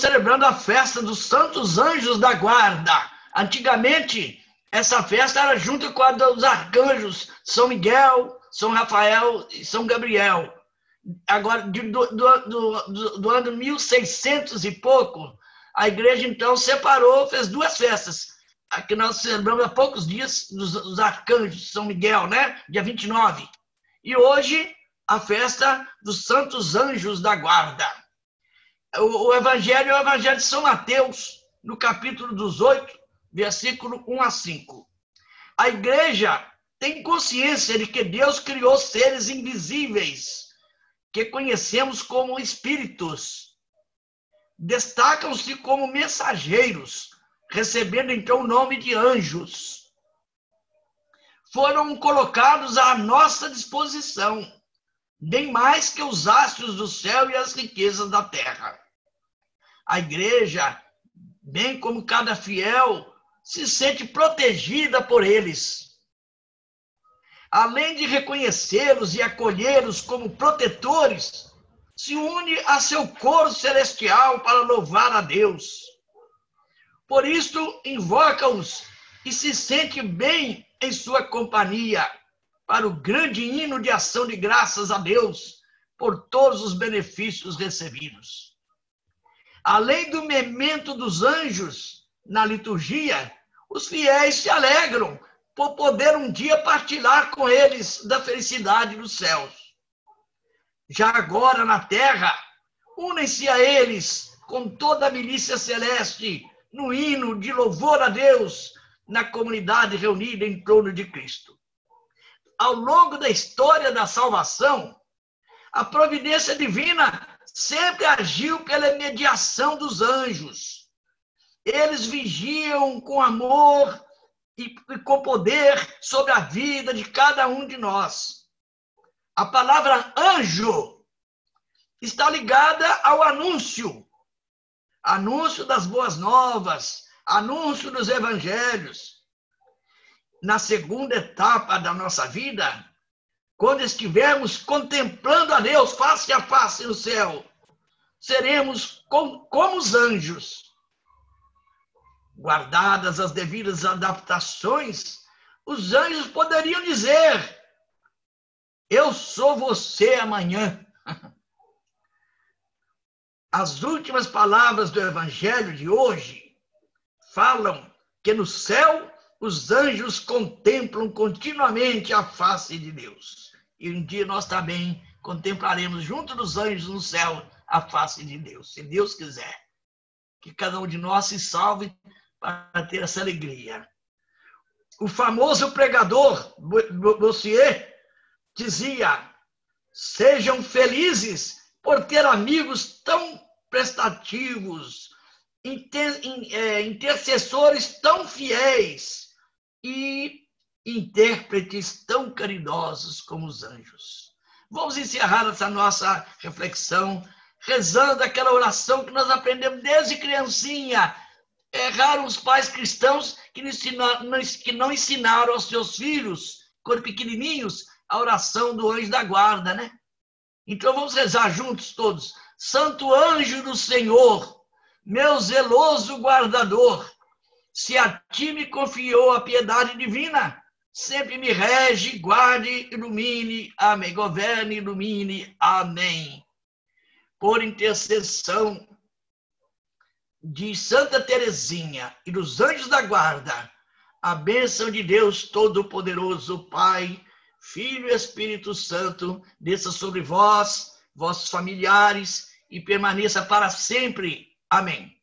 celebrando a festa dos Santos Anjos da Guarda. Antigamente, essa festa era junto com a dos arcanjos São Miguel, São Rafael e São Gabriel. Agora, do, do, do, do ano 1600 e pouco, a igreja então separou, fez duas festas. Aqui nós celebramos há poucos dias dos, dos arcanjos São Miguel, né? Dia 29. E hoje, a festa dos Santos Anjos da Guarda. O, o Evangelho é o Evangelho de São Mateus, no capítulo dos 8, versículo 1 a 5. A igreja tem consciência de que Deus criou seres invisíveis, que conhecemos como espíritos. Destacam-se como mensageiros, recebendo então o nome de anjos. Foram colocados à nossa disposição, bem mais que os astros do céu e as riquezas da terra. A igreja, bem como cada fiel, se sente protegida por eles. Além de reconhecê-los e acolhê-los como protetores, se une a seu coro celestial para louvar a Deus. Por isto, invoca-os e se sente bem em sua companhia, para o grande hino de ação de graças a Deus por todos os benefícios recebidos. Além do memento dos anjos na liturgia, os fiéis se alegram por poder um dia partilhar com eles da felicidade dos céus. Já agora na terra, unem-se a eles com toda a milícia celeste no hino de louvor a Deus na comunidade reunida em torno de Cristo. Ao longo da história da salvação, a providência divina sempre agiu pela mediação dos anjos eles vigiam com amor e, com poder sobre a vida de cada um de nós. A palavra anjo está ligada ao anúncio anúncio das boas novas, anúncio dos evangelhos. Na segunda etapa da nossa vida, quando estivermos contemplando a Deus face a face no céu, seremos como, como os anjos guardadas as devidas adaptações, os anjos poderiam dizer: Eu sou você amanhã. As últimas palavras do Evangelho de hoje falam que no céu os anjos contemplam continuamente a face de Deus. E um dia nós também contemplaremos junto dos anjos no céu a face de Deus, se Deus quiser. Que cada um de nós se salve para ter essa alegria. O famoso pregador Bossier dizia: sejam felizes por ter amigos tão prestativos, é, intercessores tão fiéis e intérpretes tão caridosos como os anjos. Vamos encerrar essa nossa reflexão rezando aquela oração que nós aprendemos desde criancinha, erraram os pais cristãos que não, ensinaram, que não ensinaram aos seus filhos, quando pequenininhos, a oração do anjo da guarda, né? Então vamos rezar juntos todos. Santo anjo do Senhor, meu zeloso guardador, se a ti me confiou a piedade divina, sempre me rege, guarde, ilumine, amém. Governe, ilumine, amém. Por intercessão de Santa Teresinha e dos anjos da guarda, a bênção de Deus Todo-Poderoso, Pai, Filho e Espírito Santo, desça sobre vós, vossos familiares e permaneça para sempre. Amém.